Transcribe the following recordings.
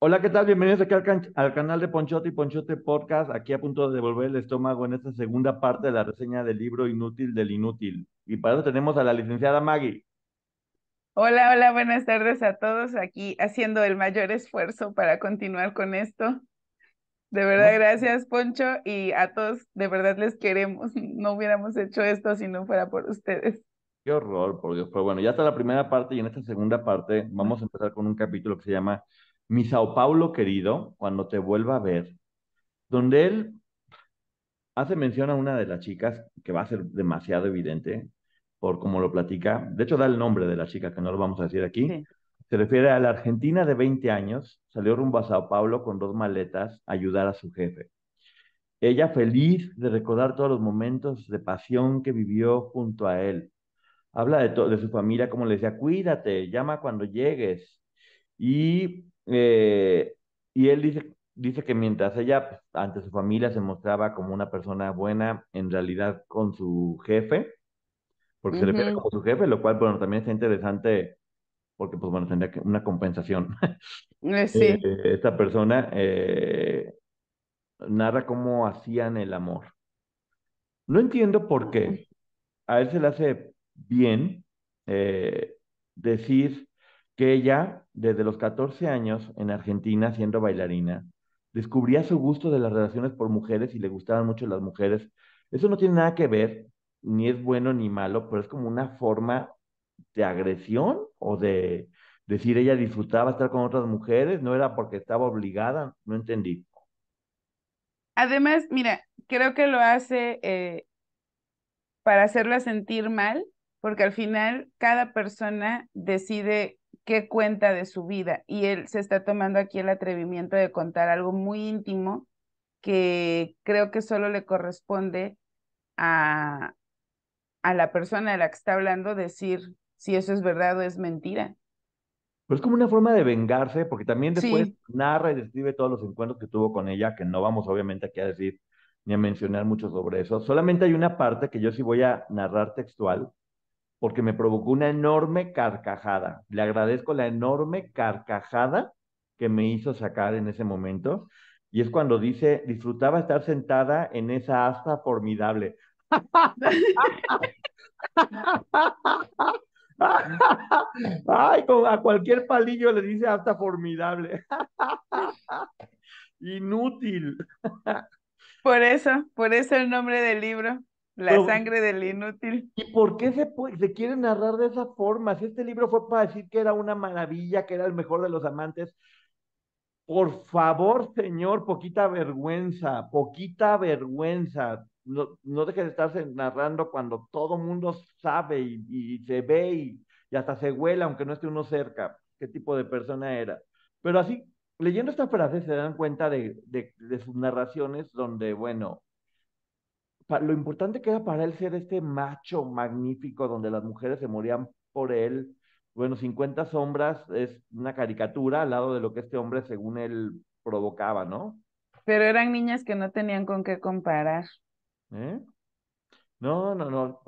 Hola, ¿qué tal? Bienvenidos aquí al, can- al canal de Ponchote y Ponchote Podcast, aquí a punto de devolver el estómago en esta segunda parte de la reseña del libro Inútil del Inútil. Y para eso tenemos a la licenciada Maggie. Hola, hola, buenas tardes a todos aquí haciendo el mayor esfuerzo para continuar con esto. De verdad, gracias, Poncho, y a todos, de verdad les queremos. No hubiéramos hecho esto si no fuera por ustedes. Qué horror, por Dios. Pero bueno, ya está la primera parte y en esta segunda parte vamos a empezar con un capítulo que se llama Mi Sao Paulo querido, cuando te vuelva a ver, donde él hace mención a una de las chicas que va a ser demasiado evidente por cómo lo platica. De hecho, da el nombre de la chica, que no lo vamos a decir aquí. Sí. Se refiere a la argentina de 20 años, salió rumbo a Sao Paulo con dos maletas a ayudar a su jefe. Ella feliz de recordar todos los momentos de pasión que vivió junto a él. Habla de, de su familia, como le decía, cuídate, llama cuando llegues. Y, eh, y él dice, dice que mientras ella pues, ante su familia se mostraba como una persona buena, en realidad con su jefe, porque se le Ujú. como su jefe, lo cual, bueno, también está interesante porque, pues, bueno, tendría que una compensación. Eh, Sí, Eh, esta persona eh, narra cómo hacían el amor. No entiendo por qué a él se le hace bien eh, decir que ella, desde los 14 años en Argentina, siendo bailarina, descubría su gusto de las relaciones por mujeres y le gustaban mucho las mujeres. Eso no tiene nada que ver, ni es bueno ni malo, pero es como una forma de agresión o de decir ella disfrutaba estar con otras mujeres, no era porque estaba obligada, no entendí. Además, mira, creo que lo hace eh, para hacerla sentir mal, porque al final cada persona decide qué cuenta de su vida y él se está tomando aquí el atrevimiento de contar algo muy íntimo que creo que solo le corresponde a, a la persona de la que está hablando decir si eso es verdad o es mentira. Pero es como una forma de vengarse, porque también después Sí. narra y describe todos los encuentros que tuvo con ella, que no vamos obviamente aquí a decir ni a mencionar mucho sobre eso. Solamente hay una parte que yo sí voy a narrar textual, porque me provocó una enorme carcajada. Le agradezco la enorme carcajada que me hizo sacar en ese momento. Y es cuando dice, disfrutaba estar sentada en esa asta formidable. Ay, a cualquier palillo le dice hasta formidable. Inútil. Por eso, por eso el nombre del libro, La Pero- sangre del inútil. ¿Y por qué se, se quiere narrar de esa forma? Si este libro fue para decir que era una maravilla, que era el mejor de los amantes, por favor, señor, poquita vergüenza, poquita vergüenza. No, no dejes de estarse narrando cuando todo mundo sabe y, y se ve y, y hasta se huele, aunque no esté uno cerca, qué tipo de persona era. Pero así, leyendo esta frase, se dan cuenta de, de, de sus narraciones donde, bueno, lo importante que era para él ser este macho magnífico donde las mujeres se morían por él. Bueno, 50 sombras es una caricatura al lado de lo que este hombre, según él, provocaba, ¿no? Pero eran niñas que no tenían con qué comparar. ¿Eh? No, no, no.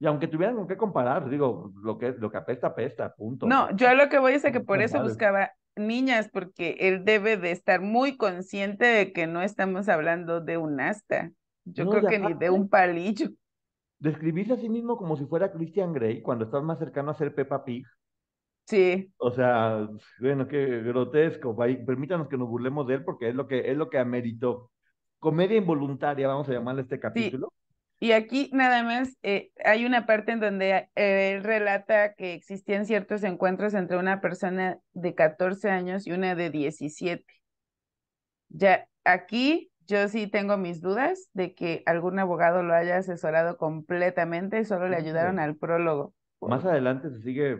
Y aunque tuvieran con qué comparar, digo, lo que, lo que apesta, apesta, punto. No, yo lo que voy es a que por eso buscaba niñas, porque él debe de estar muy consciente de que no estamos hablando de un asta. Yo No, creo que ni de un palillo. Describirse a sí mismo como si fuera Christian Grey cuando estás más cercano a ser Peppa Pig, Sí, O sea, bueno, qué grotesco. Permítanos que nos burlemos de él porque es lo que es lo que ameritó. Comedia involuntaria, vamos a llamarle este capítulo. y aquí nada más eh, hay una parte en donde eh, él relata que existían ciertos encuentros entre una persona de 14 años y una de 17. Ya aquí yo sí tengo mis dudas de que algún abogado lo haya asesorado completamente y solo le ayudaron al prólogo. Más adelante se sigue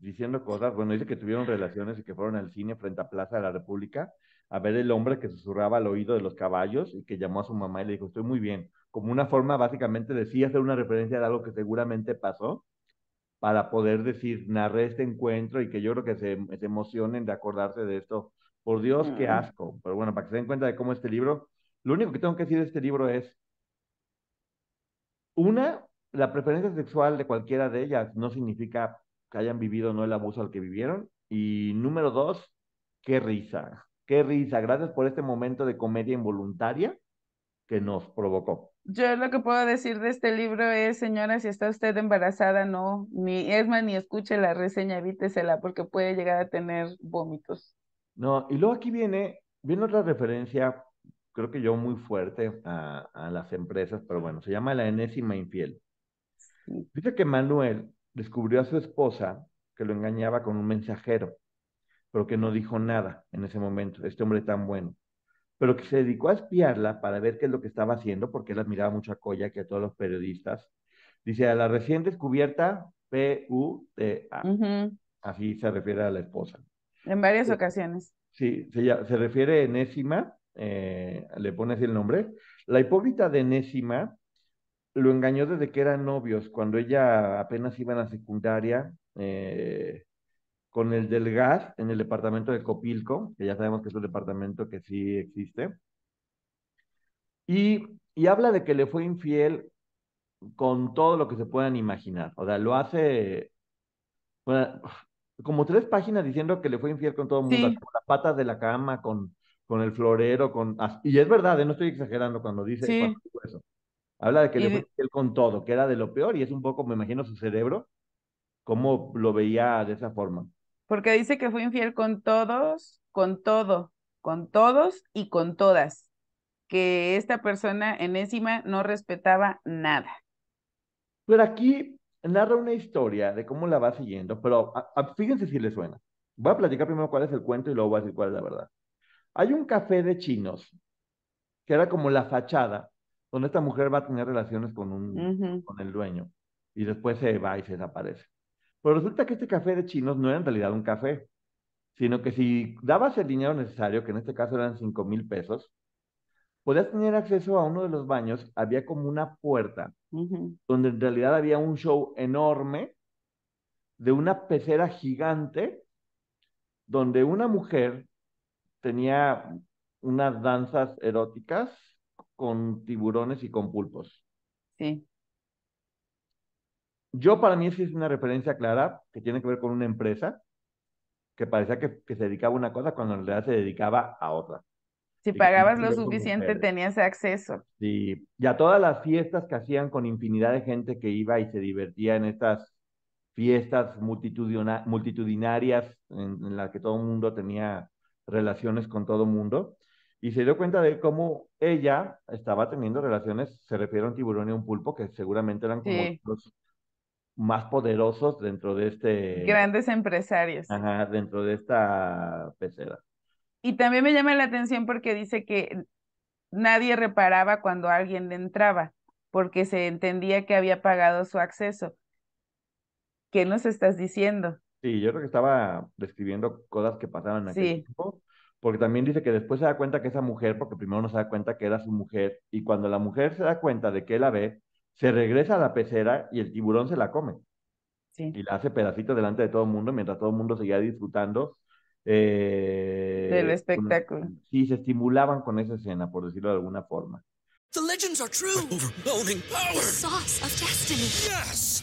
diciendo cosas. Bueno, dice que tuvieron relaciones y que fueron al cine frente a Plaza de la República a ver el hombre que susurraba al oído de los caballos y que llamó a su mamá y le dijo, estoy muy bien. Como una forma básicamente de sí hacer una referencia de algo que seguramente pasó para poder decir, narré este encuentro y que yo creo que se, se emocionen de acordarse de esto. Por Dios, qué Mm. asco. Pero bueno, para que se den cuenta de cómo este libro, lo único que tengo que decir de este libro es, una, la preferencia sexual de cualquiera de ellas no significa que hayan vivido no el abuso al que vivieron. Y número dos, qué risa, qué risa. Gracias por este momento de comedia involuntaria que nos provocó. Yo lo que puedo decir de este libro es, señora, si está usted embarazada, no, ni es más, ni escuche la reseña, evítesela porque puede llegar a tener vómitos. No, y luego aquí viene, viene otra referencia, creo que yo muy fuerte a, a las empresas, pero bueno, se llama la enésima infiel. Dice que Manuel descubrió a su esposa que lo engañaba con un mensajero, pero que no dijo nada en ese momento, este hombre tan bueno, pero que se dedicó a espiarla para ver qué es lo que estaba haciendo, porque él admiraba mucho a Koya que a todos los periodistas. Dice, a la recién descubierta P-U-T-A, así se refiere a la esposa. En varias Sí. ocasiones. Sí, se, se refiere Enésima, eh, le pone así el nombre. La hipócrita de Enésima lo engañó desde que eran novios, cuando ella apenas iba a la secundaria, eh, con el del gas en el departamento de Copilco, que ya sabemos que es un departamento que sí existe. Y, y habla de que le fue infiel con todo lo que se puedan imaginar. O sea, lo hace bueno, como tres páginas diciendo que le fue infiel con todo el mundo, Sí. con las patas de la cama, con, con el florero, con... Y es verdad, eh, no estoy exagerando cuando dice Sí. cuando eso. Habla de que Y le fue infiel con todo, que era de lo peor, y es un poco, me imagino, su cerebro, cómo lo veía de esa forma. Porque dice que fue infiel con todos, con todo, con todos y con todas. Que esta persona enésima no respetaba nada. Pero aquí narra una historia de cómo la va siguiendo, pero a- a- fíjense si le suena. Voy a platicar primero cuál es el cuento y luego voy a decir cuál es la verdad. Hay un café de chinos que era como la fachada donde esta mujer va a tener relaciones con un, con el dueño y después se va y se desaparece. Pero resulta que este café de chinos no era en realidad un café, sino que si dabas el dinero necesario, que en este caso eran cinco mil pesos, podías tener acceso a uno de los baños, había como una puerta donde en realidad había un show enorme de una pecera gigante donde una mujer tenía unas danzas eróticas con tiburones y con pulpos. Sí, Yo para mí sí es una referencia clara que tiene que ver con una empresa que parecía que, que se dedicaba a una cosa cuando en realidad se dedicaba a otra. si Y pagabas lo suficiente tenías acceso. Sí, y a todas las fiestas que hacían con infinidad de gente que iba y se divertía en estas fiestas multitudina- multitudinarias en, en las que todo el mundo tenía relaciones con todo mundo. Y se dio cuenta de cómo ella estaba teniendo relaciones, se refiere a un tiburón y a un pulpo, que seguramente eran como Sí. los más poderosos dentro de este, Grandes empresarios. ajá, dentro de esta pecera. Y también me llama la atención porque dice que nadie reparaba cuando alguien le entraba, porque se entendía que había pagado su acceso. ¿Qué nos estás diciendo? Sí, yo creo que estaba describiendo cosas que pasaban en aquel Sí. tiempo, porque también dice que después se da cuenta que esa mujer, porque primero no se da cuenta que era su mujer, y cuando la mujer se da cuenta de que él la ve, se regresa a la pecera y el tiburón se la come Sí. y la hace pedacitos delante de todo el mundo, mientras todo el mundo seguía disfrutando. eh, Del espectáculo. sí, se estimulaban con esa escena, por decirlo de alguna forma. The legends are true. Overwhelming The power! sauce of destiny. Yes!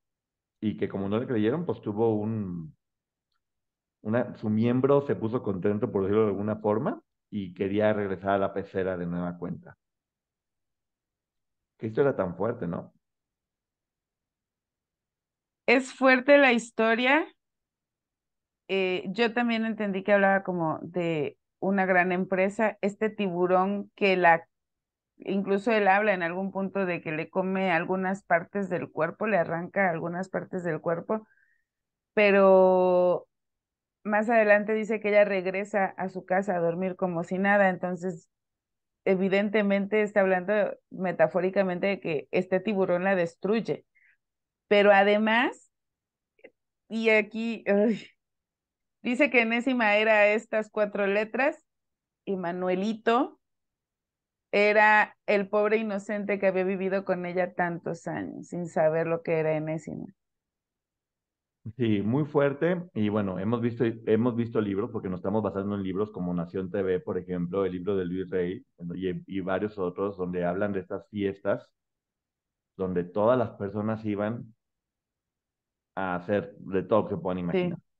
Y que como no le creyeron, pues tuvo un... Una, su miembro se puso contento, por decirlo de alguna forma, y quería regresar a la pecera de nueva cuenta. Qué historia tan fuerte, ¿no? Es fuerte la historia. Eh, yo también entendí que hablaba como de una gran empresa, este tiburón que la, incluso él habla en algún punto de que le come algunas partes del cuerpo, le arranca algunas partes del cuerpo, pero más adelante dice que ella regresa a su casa a dormir como si nada, entonces evidentemente está hablando metafóricamente de que este tiburón la destruye. Pero además, y aquí dice que enésima era estas cuatro letras y Manuelito era el pobre inocente que había vivido con ella tantos años sin saber lo que era enésima. Sí, muy fuerte. Y bueno, hemos visto, hemos visto libros, porque nos estamos basando en libros como Nación TV, por ejemplo, el libro de Luis Rey y, y varios otros, donde hablan de estas fiestas, donde todas las personas iban a hacer de todo lo que se puedan imaginar. Sí.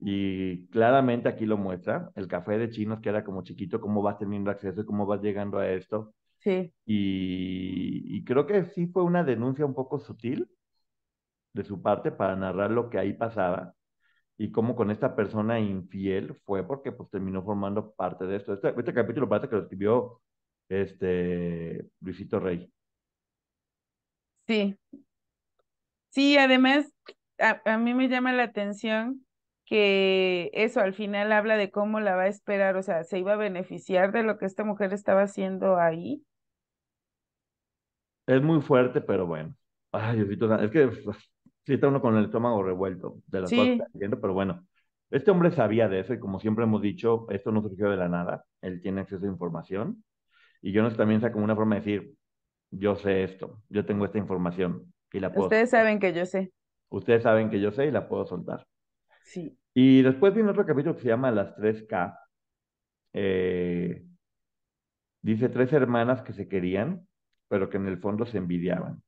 Y claramente aquí lo muestra, el café de chinos que era como chiquito, cómo vas teniendo acceso y cómo vas llegando a esto. Sí, Y, y creo que sí fue una denuncia un poco sutil de su parte para narrar lo que ahí pasaba y cómo con esta persona infiel fue porque pues terminó formando parte de esto. Este, este capítulo parece que lo escribió este Luisito Rey. sí. Sí, además, a, a mí me llama la atención que eso al final habla de cómo la va a esperar, o sea, se iba a beneficiar de lo que esta mujer estaba haciendo ahí. Es muy fuerte, pero bueno. Ay, Diosito, es que sí está uno con el estómago revuelto de las cosas que está haciendo, pero bueno. Este hombre sabía de eso y como siempre hemos dicho, esto no surgió de la nada. Él tiene acceso a información y yo no sé, también sea como una forma de decir, yo sé esto, yo tengo esta información y la puedo ustedes saben que yo sé. Ustedes saben que yo sé y la puedo soltar. Sí, Y después viene otro capítulo que se llama Las 3K. Eh, dice tres hermanas que se querían, pero que en el fondo se envidiaban.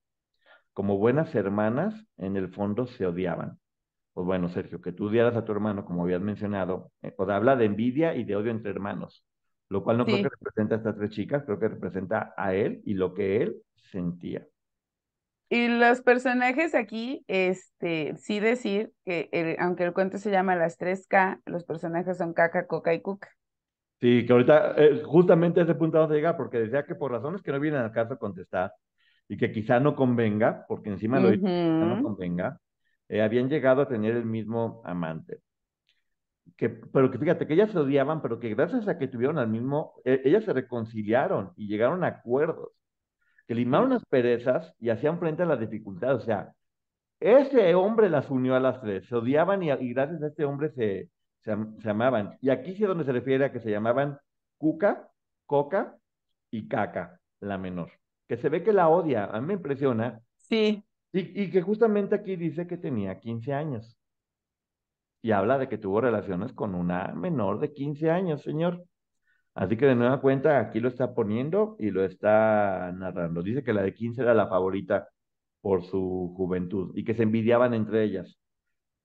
Como buenas hermanas, en el fondo se odiaban. Pues bueno, Sergio, que tú odiaras a tu hermano, como habías mencionado, eh, o habla de envidia y de odio entre hermanos, lo cual no creo que representa a estas tres chicas, creo que representa a él y lo que él sentía. Y los personajes aquí, este, sí decir que el- aunque el cuento se llama Las 3K, los personajes son Caca, Coca y Cuca. Sí, que ahorita eh, justamente a ese punto vamos a llegar, porque decía que por razones que no vienen al caso contestar y que quizá no convenga, porque encima lo dice, quizá no convenga, eh, habían llegado a tener el mismo amante. Que, pero que fíjate que ellas se odiaban, pero que gracias a que tuvieron al mismo, eh, ellas se reconciliaron y llegaron a acuerdos, que limaron las perezas y hacían frente a las dificultades. O sea, ese hombre las unió a las tres, se odiaban y, y gracias a este hombre se, se, se amaban. Y aquí sí es donde se refiere a que se llamaban Cuca, Coca y Caca, la menor. Que se ve que la odia, a mí me impresiona. Sí, Y, y que justamente aquí dice que tenía 15 años. Y habla de que tuvo relaciones con una menor de 15 años, señor. Así que de nueva cuenta aquí lo está poniendo y lo está narrando. Dice que la de 15 era la favorita por su juventud y que se envidiaban entre ellas.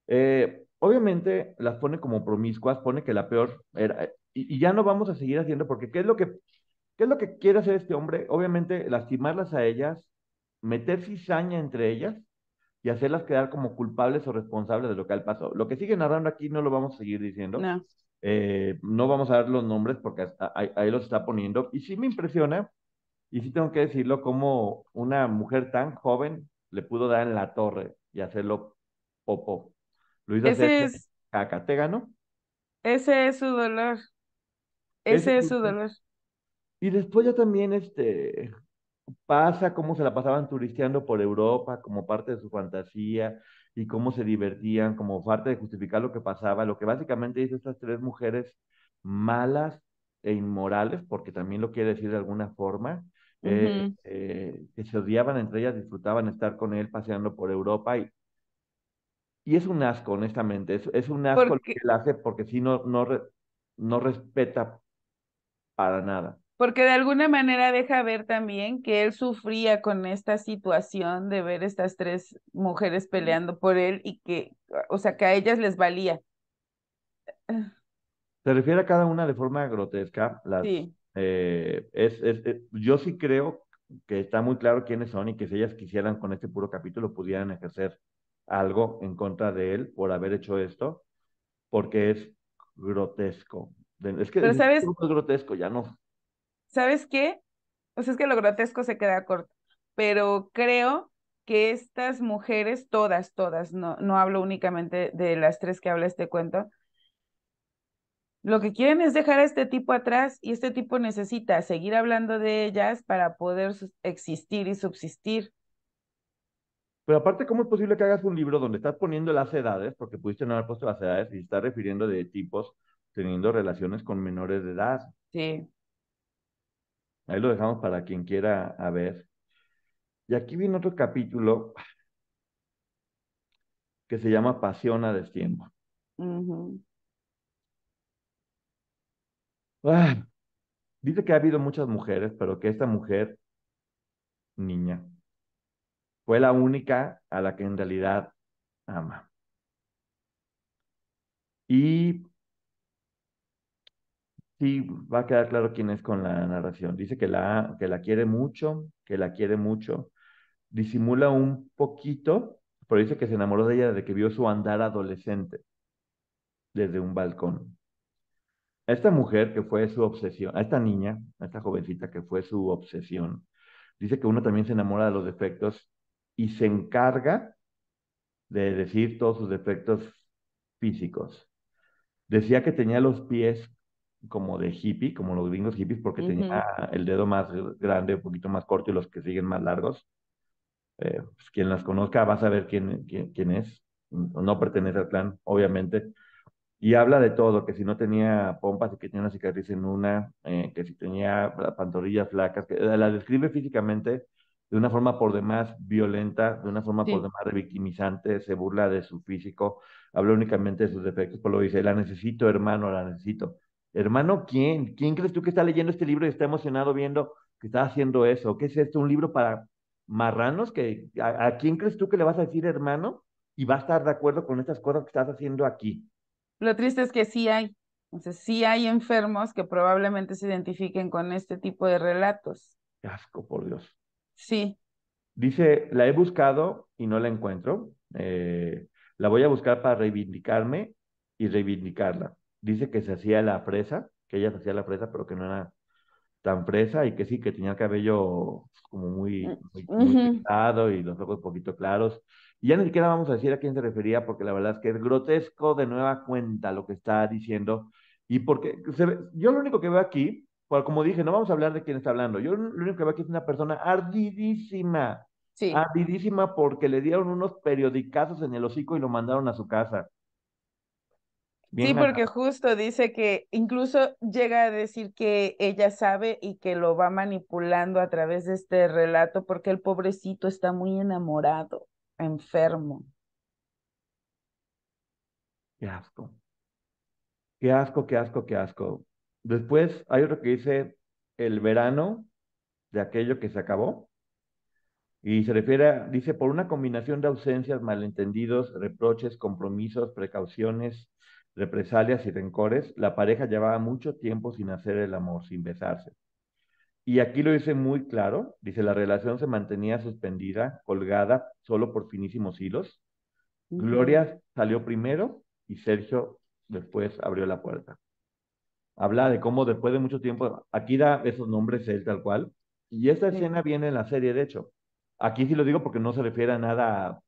Eh, obviamente las pone como promiscuas, pone que la peor era, y, y ya no vamos a seguir haciendo porque ¿qué es lo que, qué es lo que quiere hacer este hombre? Obviamente lastimarlas a ellas, meter cizaña entre ellas y hacerlas quedar como culpables o responsables de lo que al pasó. Lo que sigue narrando aquí no lo vamos a seguir diciendo. no. Eh, no vamos a dar los nombres porque ahí, ahí los está poniendo. Y sí me impresiona, y sí tengo que decirlo, como una mujer tan joven le pudo dar en la torre y hacerlo popo. Lo hizo Ese hacer es, caca. ¿Te ganó? ese es su dolor. Ese Ese es su- dolor. Y después ya también este, pasa cómo se la pasaban turisteando por Europa como parte de su fantasía y cómo se divertían, como parte de justificar lo que pasaba, lo que básicamente dice estas tres mujeres malas e inmorales, porque también lo quiere decir de alguna forma, eh, eh, que se odiaban entre ellas, disfrutaban estar con él paseando por Europa y, y es un asco, honestamente, es, es un asco lo que él hace porque si no, no, no respeta para nada. Porque de alguna manera deja ver también que él sufría con esta situación de ver estas tres mujeres peleando por él y que, o sea, que a ellas les valía. Se refiere a cada una de forma grotesca. Las, sí. Eh, es, es, yo sí creo que está muy claro quiénes son y que si ellas quisieran con este puro capítulo pudieran ejercer algo en contra de él por haber hecho esto, porque es grotesco. Es que sabes, es grotesco, ya no. ¿Sabes qué? O sea, es que lo grotesco se queda corto, pero creo que estas mujeres, todas, todas, no, no hablo únicamente de las tres que habla este cuento, lo que quieren es dejar a este tipo atrás y este tipo necesita seguir hablando de ellas para poder existir y subsistir. Pero aparte, ¿cómo es posible que hagas un libro donde estás poniendo las edades, porque pudiste no haber puesto las edades y estás refiriendo de tipos teniendo relaciones con menores de edad? Sí. Ahí lo dejamos para quien quiera a ver. Y aquí viene otro capítulo que se llama Pasión a destiempo. Ah, dice que ha habido muchas mujeres, pero que esta mujer, niña, fue la única a la que en realidad ama. Y sí, va a quedar claro quién es con la narración. Dice que la, que la quiere mucho, que la quiere mucho. Disimula un poquito, pero dice que se enamoró de ella desde que vio su andar adolescente desde un balcón. Esta mujer que fue su obsesión, a esta niña, a esta jovencita que fue su obsesión, dice que uno también se enamora de los defectos y se encarga de decir todos sus defectos físicos. Decía que tenía los pies como de hippie, como los gringos hippies, porque tenía el dedo más grande, un poquito más corto y los que siguen más largos. Eh, pues, quien las conozca va a saber quién, quién, quién es. No pertenece al clan, obviamente. Y habla de todo, que si no tenía pompas y que tenía una cicatriz en una, eh, que si tenía pantorrillas flacas, que la describe físicamente de una forma por demás violenta, de una forma por demás revictimizante, se burla de su físico, habla únicamente de sus defectos, por lo dice, la necesito, hermano, la necesito. Hermano, ¿quién? ¿Quién crees tú que está leyendo este libro y está emocionado viendo que está haciendo eso? ¿Qué es esto? ¿Un libro para marranos? que a, quién crees tú que le vas a decir hermano y va a estar de acuerdo con estas cosas que estás haciendo aquí? Lo triste es que sí hay, o sea, sí hay enfermos que probablemente se identifiquen con este tipo de relatos. Qué asco, por Dios. Sí. Dice, la he buscado y no la encuentro. Eh, la voy a buscar para reivindicarme y reivindicarla dice que se hacía la fresa, que ella se hacía la fresa, pero que no era tan fresa y que sí, que tenía el cabello como muy, mm, muy, y los ojos un poquito claros. Y ya ni siquiera vamos a decir a quién se refería, porque la verdad es que es grotesco de nueva cuenta lo que está diciendo. Y porque yo lo único que veo aquí, como dije, no vamos a hablar de quién está hablando. Yo lo único que veo aquí es una persona ardidísima. Sí. Ardidísima porque le dieron unos periodicazos en el hocico y lo mandaron a su casa sí, porque justo dice que incluso llega a decir que ella sabe y que lo va manipulando a través de este relato porque el pobrecito está muy enamorado, enfermo. Qué asco. Qué asco, qué asco, qué asco. Después hay otro que dice el verano de aquello que se acabó. Y se refiere, dice, por una combinación de ausencias, malentendidos, reproches, compromisos, precauciones, represalias y rencores, la pareja llevaba mucho tiempo sin hacer el amor, sin besarse. Y aquí lo dice muy claro, dice, la relación se mantenía suspendida, colgada, solo por finísimos hilos. Gloria salió primero y Sergio después abrió la puerta. Habla de cómo después de mucho tiempo, aquí da esos nombres él tal cual, y esta escena viene en la serie, de hecho. Aquí sí lo digo porque no se refiere a nada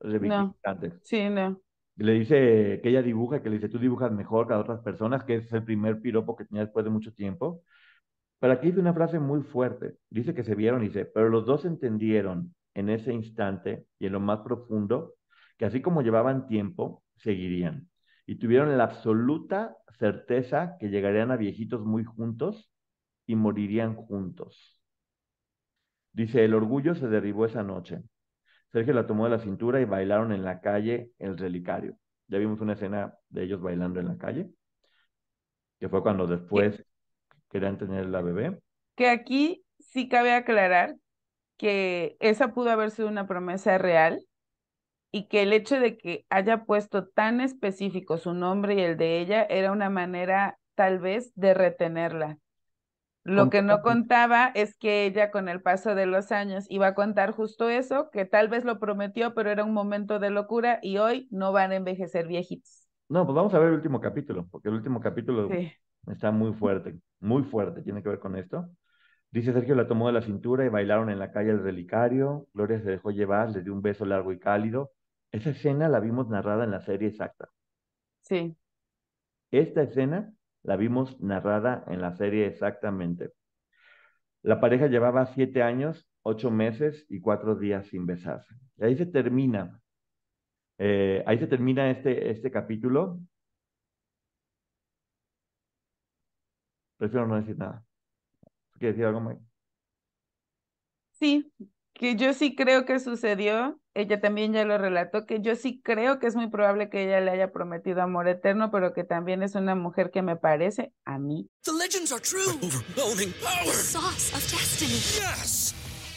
revictimizante. Sí, no le dice que ella dibuja, que le dice, tú dibujas mejor que a otras personas, que es el primer piropo que tenía después de mucho tiempo. Pero aquí dice una frase muy fuerte. Dice que se vieron y dice, pero los dos entendieron en ese instante y en lo más profundo que así como llevaban tiempo, seguirían. Y tuvieron la absoluta certeza que llegarían a viejitos muy juntos y morirían juntos. Dice, el orgullo se derribó esa noche. Sergio la tomó de la cintura y bailaron en la calle el relicario. Ya vimos una escena de ellos bailando en la calle, que fue cuando después querían tener la bebé. Que aquí sí cabe aclarar que esa pudo haber sido una promesa real y que el hecho de que haya puesto tan específico su nombre y el de ella era una manera tal vez de retenerla. Lo que no contaba es que ella con el paso de los años iba a contar justo eso, que tal vez lo prometió, pero era un momento de locura y hoy no van a envejecer viejitos. No, pues vamos a ver el último capítulo, porque el último capítulo está muy fuerte, muy fuerte, tiene que ver con esto. Dice Sergio la tomó de la cintura y bailaron en la calle el relicario. Gloria se dejó llevar, le dio un beso largo y cálido. Esa escena la vimos narrada en la serie exacta. Sí. Esta escena la vimos narrada en la serie exactamente. La pareja llevaba siete años, ocho meses y cuatro días sin besarse. Y ahí se termina. Eh, ahí se termina este, este capítulo. Prefiero no decir nada. ¿Quieres decir algo, Mike? Sí, que yo sí creo que sucedió, ella también ya lo relató, que yo sí creo que es muy probable que ella le haya prometido amor eterno, pero que también es una mujer que me parece a mí. The legends are true. overwhelming power. sauce of destiny. Yes!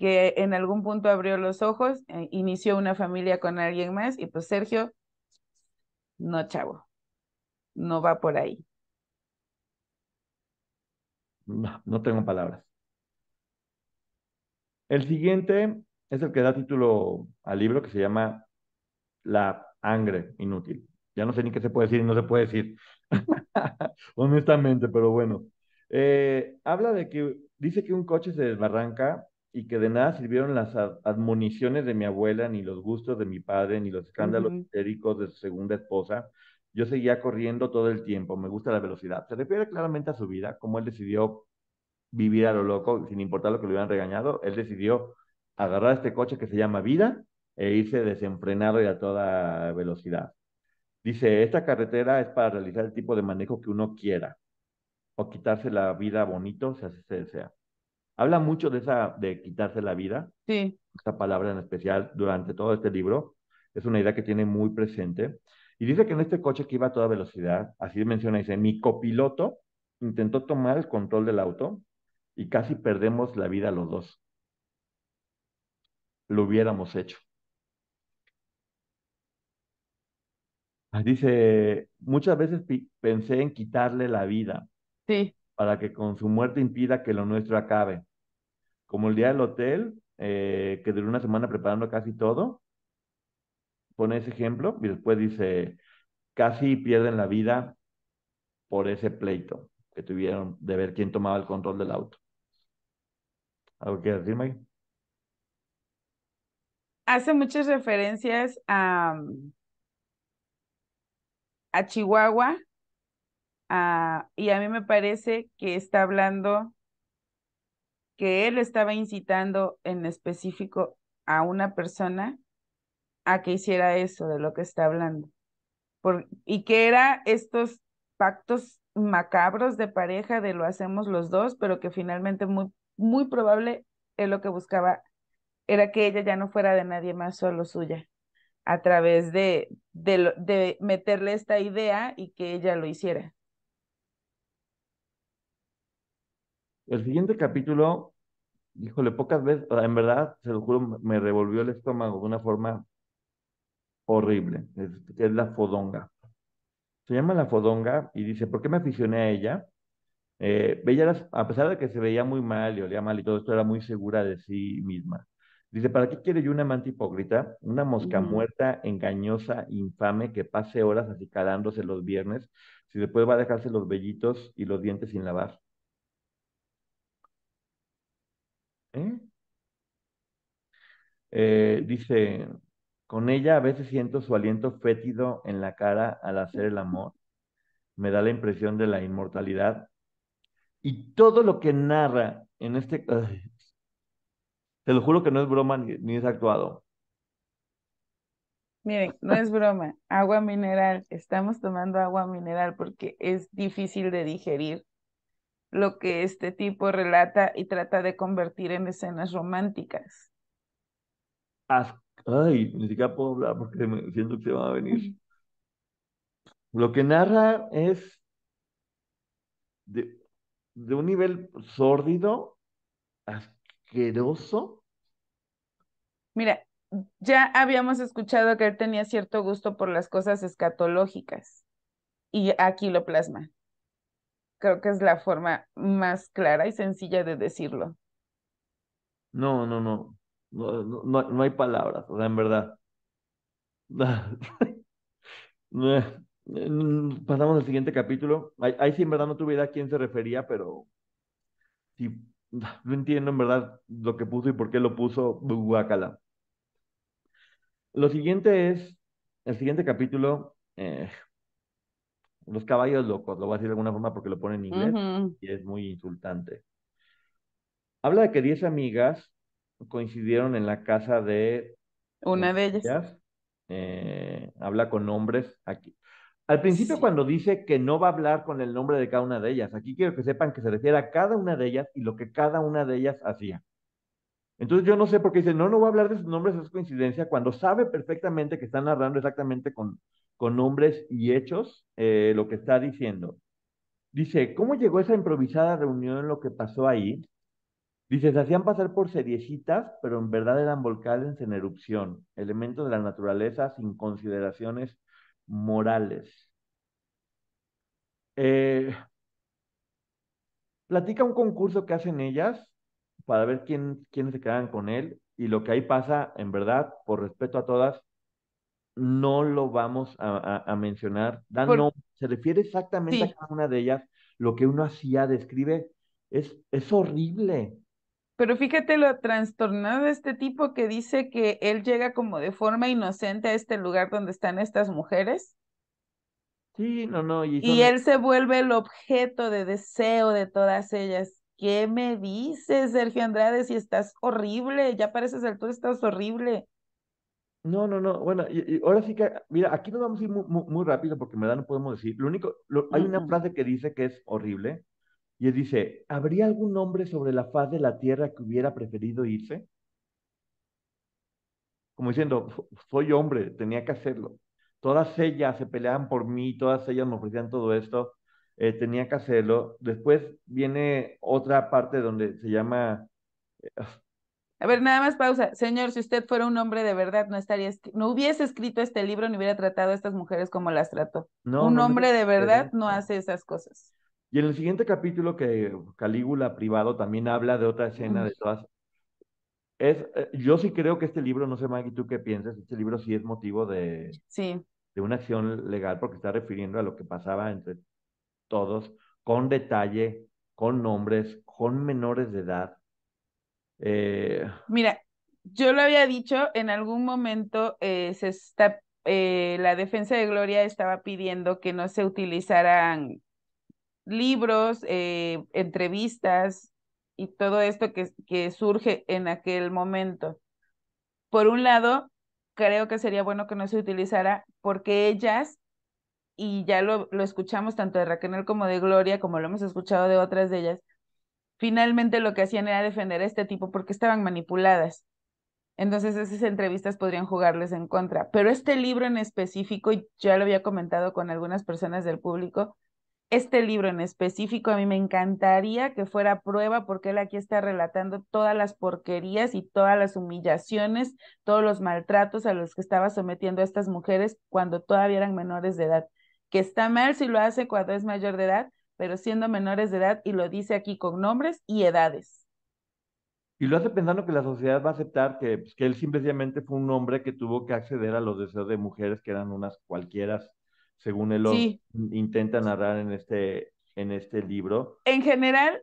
Que en algún punto abrió los ojos, eh, inició una familia con alguien más y pues Sergio, no chavo, no va por ahí. No, no tengo palabras. El siguiente es el que da título al libro que se llama La Angre Inútil. Ya no sé ni qué se puede decir y no se puede decir, honestamente, pero bueno. Eh, habla de que dice que un coche se desbarranca y que de nada sirvieron las admoniciones de mi abuela, ni los gustos de mi padre, ni los escándalos histéricos de su segunda esposa. Yo seguía corriendo todo el tiempo, me gusta la velocidad. Se refiere claramente a su vida, como él decidió vivir a lo loco, sin importar lo que le hubieran regañado, él decidió agarrar este coche que se llama vida e irse desenfrenado y a toda velocidad. Dice, esta carretera es para realizar el tipo de manejo que uno quiera o quitarse la vida bonito si así se desea. Habla mucho de esa, de quitarse la vida. Sí. Esta palabra en especial durante todo este libro. Es una idea que tiene muy presente. Y dice que en este coche que iba a toda velocidad, así menciona, dice, mi copiloto intentó tomar el control del auto y casi perdemos la vida los dos. Lo hubiéramos hecho. Dice, muchas veces pensé en quitarle la vida. Sí. Para que con su muerte impida que lo nuestro acabe como el día del hotel, eh, que duró una semana preparando casi todo, pone ese ejemplo y después dice, casi pierden la vida por ese pleito que tuvieron de ver quién tomaba el control del auto. ¿Algo que decir, Mike? Hace muchas referencias a, a Chihuahua y a mí me parece que está hablando que él estaba incitando en específico a una persona a que hiciera eso de lo que está hablando. Y que era estos pactos macabros de pareja de lo hacemos los dos, pero que finalmente muy, muy probable él lo que buscaba era que ella ya no fuera de nadie más, solo suya, a través de, de, de meterle esta idea y que ella lo hiciera. El siguiente capítulo, híjole, pocas veces, en verdad, se lo juro, me revolvió el estómago de una forma horrible. Es, es la fodonga. Se llama la fodonga y dice, ¿por qué me aficioné a ella? Eh, a pesar de que se veía muy mal y olía mal y todo esto, era muy segura de sí misma. Dice, ¿para qué quiero yo una amante hipócrita? Una mosca Ujú. muerta, engañosa, infame, que pase horas acicalándose los viernes, si después va a dejarse los vellitos y los dientes sin lavar. ¿Eh? Eh, dice, con ella a veces siento su aliento fétido en la cara al hacer el amor. Me da la impresión de la inmortalidad. Y todo lo que narra en este... te lo juro que no es broma ni, ni es actuado. Miren, no es broma, agua mineral, estamos tomando agua mineral porque es difícil de digerir lo que este tipo relata y trata de convertir en escenas románticas. As- Ay, ni siquiera puedo hablar porque me siento que se van a venir. Lo que narra es de, de un nivel sórdido, asqueroso. Mira, ya habíamos escuchado que él tenía cierto gusto por las cosas escatológicas y aquí lo plasma. Creo que es la forma más clara y sencilla de decirlo. No, no, no. No, no, no, hay palabras, o sea, en verdad. Mm, Pasamos al siguiente capítulo. Ahí, ahí sí en verdad no tuve idea a quién se refería, pero no entiendo en verdad lo que puso y por qué lo puso. Guácala. Lo siguiente es, el siguiente capítulo, eh, Los caballos locos, lo voy a decir de alguna forma porque lo pone en inglés y es muy insultante. Habla de que 10 amigas coincidieron en la casa de Una de ellas. eh, habla con nombres aquí. Al principio, Sí. cuando dice que no va a hablar con el nombre de cada una de ellas, aquí quiero que sepan que se refiere a cada una de ellas y lo que cada una de ellas hacía. Entonces yo no sé por qué dice, no, no voy a hablar de sus nombres, es coincidencia, cuando sabe perfectamente que está narrando exactamente con, con nombres y hechos eh, lo que está diciendo. Dice, ¿cómo llegó esa improvisada reunión, lo que pasó ahí? Dice, se hacían pasar por seriecitas, pero en verdad eran volcanes en erupción, elementos de la naturaleza sin consideraciones morales. Eh, platica un concurso que hacen ellas para ver quién, quiénes se quedan con él y lo que ahí pasa, en verdad, por respeto a todas, no lo vamos a, a- a mencionar. Dan Por- nom- se refiere exactamente a cada una de ellas, lo que uno hacía, describe, es, es horrible. Pero fíjate lo trastornado de este tipo que dice que él llega como de forma inocente a este lugar donde están estas mujeres Sí, no, no, y él se vuelve el objeto de deseo de todas ellas. ¿Qué me dices, Sergio Andrade? Si estás horrible, ya pareces el tú estás horrible. No, no, no. Bueno, y, y ahora sí que, mira, aquí nos vamos a ir muy, muy, muy rápido porque en verdad no podemos decir. Lo único, lo- hay una frase que dice que es horrible y él dice, ¿habría algún hombre sobre la faz de la tierra que hubiera preferido irse? Como diciendo, "F- soy hombre, tenía que hacerlo. Todas ellas se peleaban por mí, todas ellas me ofrecían todo esto, eh, tenía que hacerlo. Después viene otra parte donde se llama, A ver, nada más pausa. Señor, si usted fuera un hombre de verdad, no estaría, no hubiese escrito este libro ni hubiera tratado a estas mujeres como las trató. no, un no, no, hombre de verdad no hace esas cosas. Y en el siguiente capítulo que Calígula privado también habla de otra escena de todas. Es, eh, yo sí creo que este libro, no sé Maggie, tú qué piensas, este libro sí es motivo de, Sí. de una acción legal porque está refiriendo a lo que pasaba entre todos, con detalle, con nombres, con menores de edad. Eh, Mira, yo lo había dicho, en algún momento eh, se está, eh, la defensa de Gloria estaba pidiendo que no se utilizaran libros, entrevistas y todo esto que, que surge en aquel momento. Por un lado, creo que sería bueno que no se utilizara porque ellas, y ya lo, lo escuchamos tanto de Raquel como de Gloria, como lo hemos escuchado de otras de ellas, finalmente lo que hacían era defender a este tipo porque estaban manipuladas. Entonces esas entrevistas podrían jugarles en contra. Pero este libro en específico, ya lo había comentado con algunas personas del público, este libro en específico a mí me encantaría que fuera prueba porque él aquí está relatando todas las porquerías y todas las humillaciones, todos los maltratos a los que estaba sometiendo a estas mujeres cuando todavía eran menores de edad. Que está mal si lo hace cuando es mayor de edad, pero siendo menores de edad y lo dice aquí con nombres y edades. Y lo hace pensando que la sociedad va a aceptar que, pues, que él simplemente fue un hombre que tuvo que acceder a los deseos de mujeres que eran unas cualquiera, según él lo intenta narrar en este, en este libro. En general,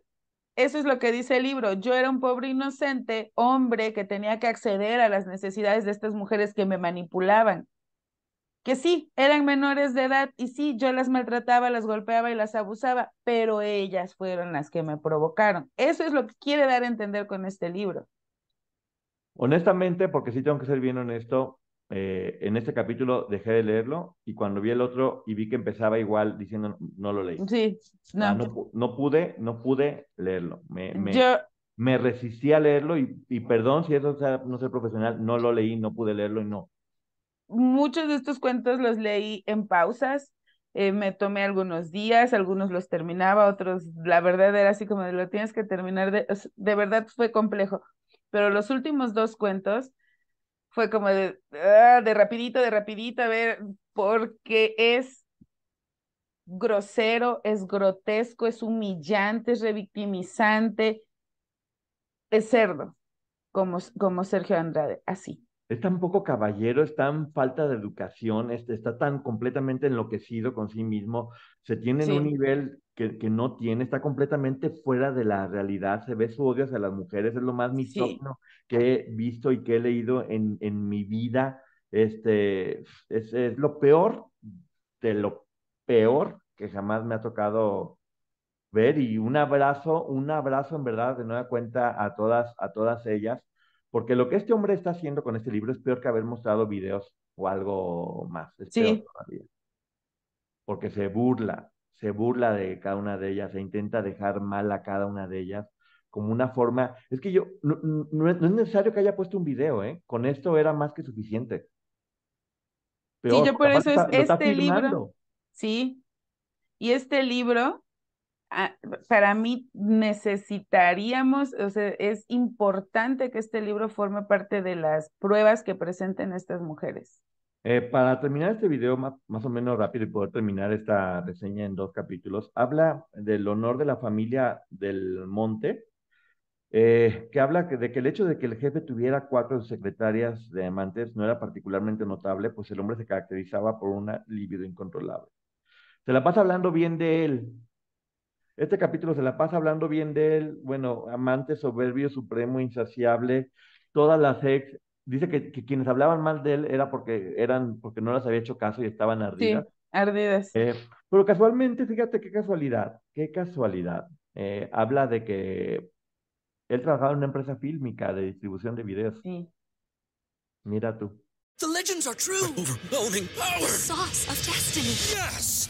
eso es lo que dice el libro. Yo era un pobre inocente hombre que tenía que acceder a las necesidades de estas mujeres que me manipulaban. Que sí, eran menores de edad y sí, yo las maltrataba, las golpeaba y las abusaba, pero ellas fueron las que me provocaron. Eso es lo que quiere dar a entender con este libro. Honestamente, porque sí tengo que ser bien honesto, eh, en este capítulo dejé de leerlo y cuando vi el otro y vi que empezaba igual diciendo no lo leí. Sí, Ah, no. no, pu- no pude, no pude leerlo. Me, me, Yo, me resistí a leerlo y, y perdón si eso sea no ser profesional, no lo leí, no pude leerlo y no. Muchos de estos cuentos los leí en pausas, eh, me tomé algunos días, algunos los terminaba, otros, la verdad era así como de lo tienes que terminar, de, de verdad fue complejo, pero los últimos dos cuentos fue como de, ah, de rapidito, de rapidito, a ver, porque es grosero, es grotesco, es humillante, es revictimizante, es cerdo, como, como Sergio Andrade, así. Es tan poco caballero, es tan falta de educación, este, está tan completamente enloquecido con sí mismo, se tiene en un nivel que, que no tiene, está completamente fuera de la realidad, se ve su odio hacia las mujeres, es lo más Sí. misógino que he visto y que he leído en, en mi vida, este, es, es lo peor de lo peor que jamás me ha tocado ver y un abrazo, un abrazo en verdad de nueva cuenta a todas, a todas ellas, porque lo que este hombre está haciendo con este libro es peor que haber mostrado videos o algo más, es Sí. peor todavía. Porque se burla, se burla de cada una de ellas, e intenta dejar mal a cada una de ellas como una forma, es que yo, no, no- no es, necesario que haya puesto un video, ¿eh? Con esto era más que suficiente. Sí, Peor, yo porque por eso es está- este libro, sí, y este libro, para mí necesitaríamos, o sea, es importante que este libro forme parte de las pruebas que presenten estas mujeres. Eh, para terminar este video más, más o menos rápido y poder terminar esta reseña en dos capítulos, habla del honor de la familia del Monte, eh, que habla de que el hecho de que el jefe tuviera cuatro secretarias de amantes no era particularmente notable, pues el hombre se caracterizaba por una libido incontrolable. Se la pasa hablando bien de él. Este capítulo se la pasa hablando bien de él, bueno, amante soberbio, supremo, insaciable, todas las ex, dice que, que quienes hablaban mal de él era porque eran, porque no les había hecho caso y estaban Sí, ardidas. ardidas. Eh, pero casualmente, fíjate qué casualidad, qué casualidad. Eh, habla de que él trabajaba en una empresa fílmica de distribución de videos. Sí. Mira tú. The legends are true. Overwhelming power! Sauce of destiny. Yes!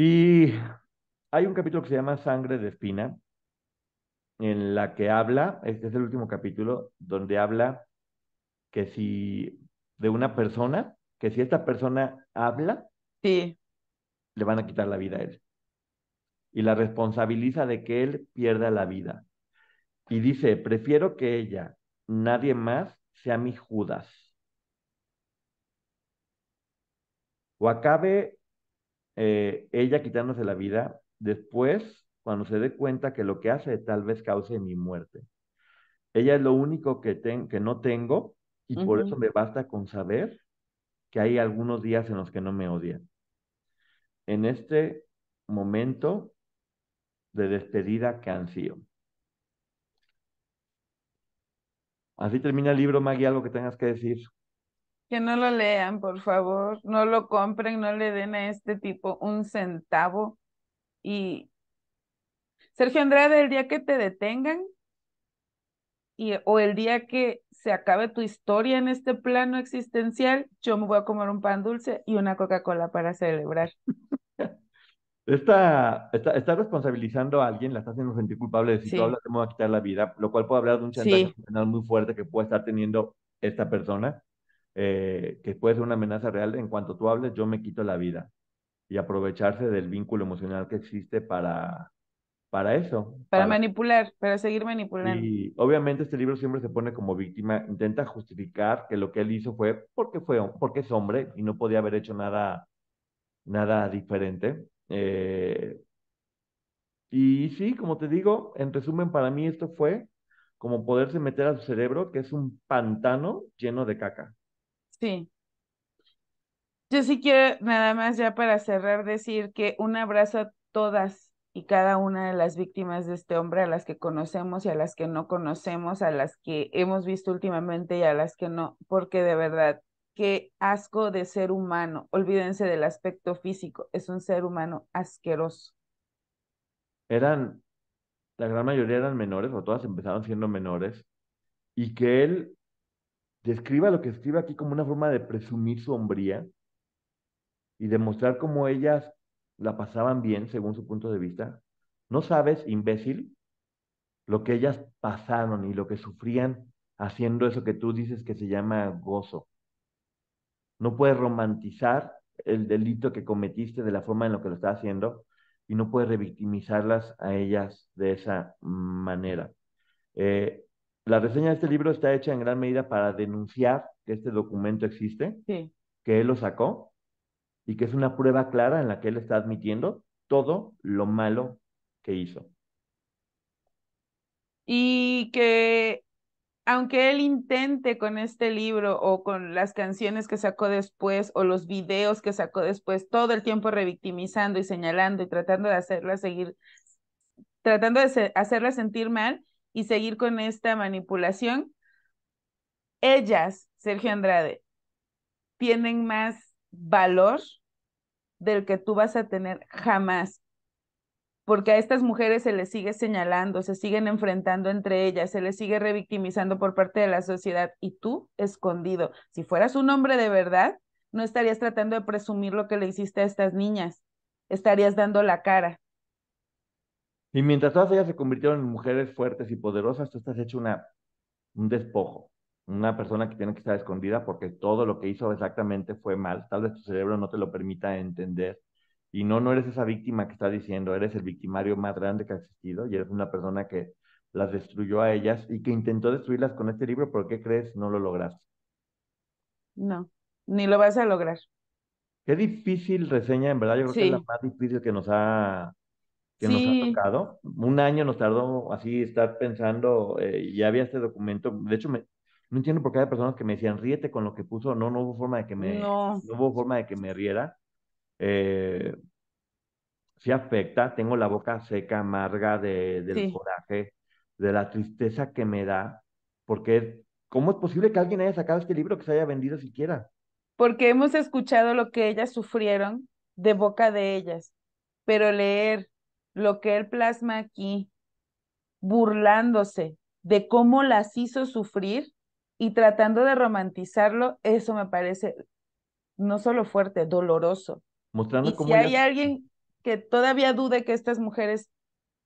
Y hay un capítulo que se llama Sangre de Espina, en la que habla, este es el último capítulo, donde habla que si de una persona, que si esta persona habla, Sí, le van a quitar la vida a él. Y la responsabiliza de que él pierda la vida. Y dice, prefiero que ella, nadie más, sea mi Judas. O acabe eh, ella quitándose la vida, después, cuando se dé cuenta que lo que hace tal vez cause mi muerte. Ella es lo único que, ten- que no tengo y por eso me basta con saber que hay algunos días en los que no me odian. En este momento de despedida que ansío. Así termina el libro, Maggie, algo que tengas que decir. Que no lo lean, por favor, no lo compren, no le den a este tipo un centavo. Y Sergio Andrade, el día que te detengan y, o el día que se acabe tu historia en este plano existencial, yo me voy a comer un pan dulce y una Coca-Cola para celebrar. Está, está, está responsabilizando a alguien, la está haciendo sentir culpable de si Sí. tú hablas, te voy a quitar la vida, lo cual puede hablar de un chantaje Sí. muy fuerte que puede estar teniendo esta persona, eh, que puede ser una amenaza real. En cuanto tú hables, yo me quito la vida. Y aprovecharse del vínculo emocional que existe para, para eso. Para manipular, para seguir manipulando. Y obviamente este libro siempre se pone como víctima, intenta justificar que lo que él hizo fue porque fue porque es hombre y no podía haber hecho nada, nada diferente. Eh, y sí, como te digo, en resumen, para mí esto fue como poderse meter a su cerebro, que es un pantano lleno de caca. Sí. Yo sí quiero nada más ya para cerrar decir que un abrazo a todas y cada una de las víctimas de este hombre, a las que conocemos y a las que no conocemos, a las que hemos visto últimamente y a las que no, porque de verdad, qué asco de ser humano. Olvídense del aspecto físico, es un ser humano asqueroso. Eran, la gran mayoría eran menores, o todas empezaron siendo menores, y que él describa lo que escribe aquí como una forma de presumir su hombría y demostrar cómo ellas la pasaban bien según su punto de vista. No sabes, imbécil, lo que ellas pasaron y lo que sufrían haciendo eso que tú dices que se llama gozo. No puedes romantizar el delito que cometiste de la forma en la que lo estás haciendo y no puedes revictimizarlas a ellas de esa manera. Eh, la reseña de este libro está hecha en gran medida para denunciar que este documento existe, Sí. que él lo sacó y que es una prueba clara en la que él está admitiendo todo lo malo que hizo. Y que aunque él intente con este libro o con las canciones que sacó después o los videos que sacó después, todo el tiempo revictimizando y señalando y tratando de hacerla seguir, tratando de hacerla sentir mal y seguir con esta manipulación, ellas, Sergio Andrade, tienen más valor del que tú vas a tener jamás porque a estas mujeres se les sigue señalando, se siguen enfrentando entre ellas, se les sigue revictimizando por parte de la sociedad y tú escondido. Si fueras un hombre de verdad, no estarías tratando de presumir lo que le hiciste a estas niñas, estarías dando la cara. Y mientras todas ellas se convirtieron en mujeres fuertes y poderosas, tú estás hecho una, un despojo, una persona que tiene que estar escondida porque todo lo que hizo exactamente fue mal. Tal vez tu cerebro no te lo permita entender. Y no, no eres esa víctima que está diciendo, eres el victimario más grande que ha existido y eres una persona que las destruyó a ellas y que intentó destruirlas con este libro, pero ¿qué crees? No lo lograste. No, ni lo vas a lograr. Qué difícil reseña, en verdad, yo creo que es la Sí. más difícil que nos ha, que nos ha tocado. Un año nos tardó así estar pensando, eh, ya había este documento. De hecho, me, no entiendo por qué hay personas que me decían, ríete con lo que puso. No, no hubo forma de que me, no, no hubo forma de que me riera. Eh, sí afecta, tengo la boca seca, amarga de, del sí. coraje, de la tristeza que me da, porque ¿cómo es posible que alguien haya sacado este libro que se haya vendido siquiera? porque hemos escuchado lo que ellas sufrieron de boca de ellas, pero leer lo que él plasma aquí, burlándose de cómo las hizo sufrir y tratando de romantizarlo, eso me parece no solo fuerte, doloroso. Mostrando Y cómo si hay alguien que todavía dude que estas mujeres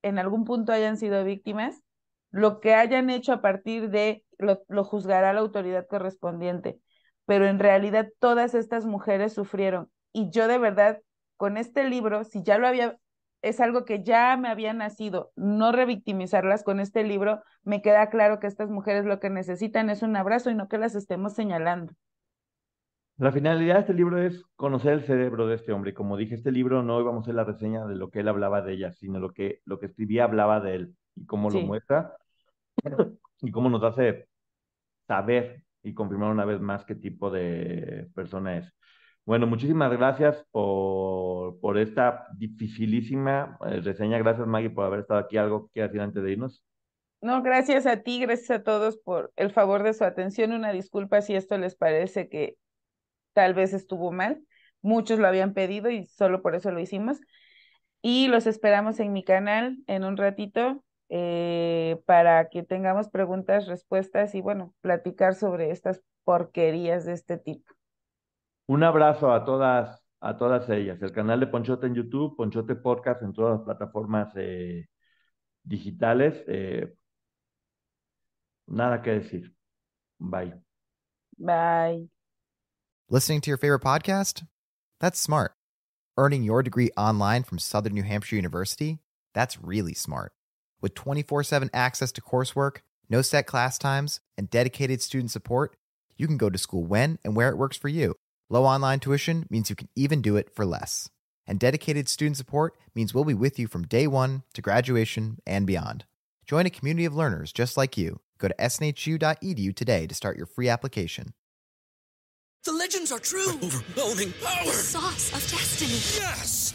en algún punto hayan sido víctimas, lo que hayan hecho a partir de lo, lo juzgará la autoridad correspondiente. Pero en realidad todas estas mujeres sufrieron. Y yo de verdad, con este libro, si ya lo había, es algo que ya me había nacido, no revictimizarlas con este libro, me queda claro que estas mujeres lo que necesitan es un abrazo y no que las estemos señalando. La finalidad de este libro es conocer el cerebro de este hombre. Como dije, este libro no íbamos a hacer la reseña de lo que él hablaba de ella, sino lo que, lo que escribía hablaba de él y cómo lo muestra y cómo nos hace saber y confirmar una vez más qué tipo de persona es. Bueno, muchísimas gracias por, esta dificilísima eh, reseña. Gracias, Maggie, por haber estado aquí. ¿Algo que decir antes de irnos? No, gracias a ti, gracias a todos por el favor de su atención. Una disculpa si esto les parece que tal vez estuvo mal. Muchos lo habían pedido y solo por eso lo hicimos. Y los esperamos en mi canal en un ratito eh, para que tengamos preguntas, respuestas y bueno, platicar sobre estas porquerías de este tipo. Un abrazo a todas, a todas ellas. El canal de Ponchote en YouTube, Ponchote Podcast en todas las plataformas eh, digitales. Eh, nada que decir. Bye. Bye. Listening to your favorite podcast? That's smart. Earning your degree online from Southern New Hampshire University? That's really smart. With 24 7 access to coursework, no set class times, and dedicated student support, you can go to school when and where it works for you. Low online tuition means you can even do it for less. And dedicated student support means we'll be with you from day one to graduation and beyond. Join a community of learners just like you. Go to snhu.edu today to start your free application. The legends are true. overwhelming power! The sauce of destiny. Yes!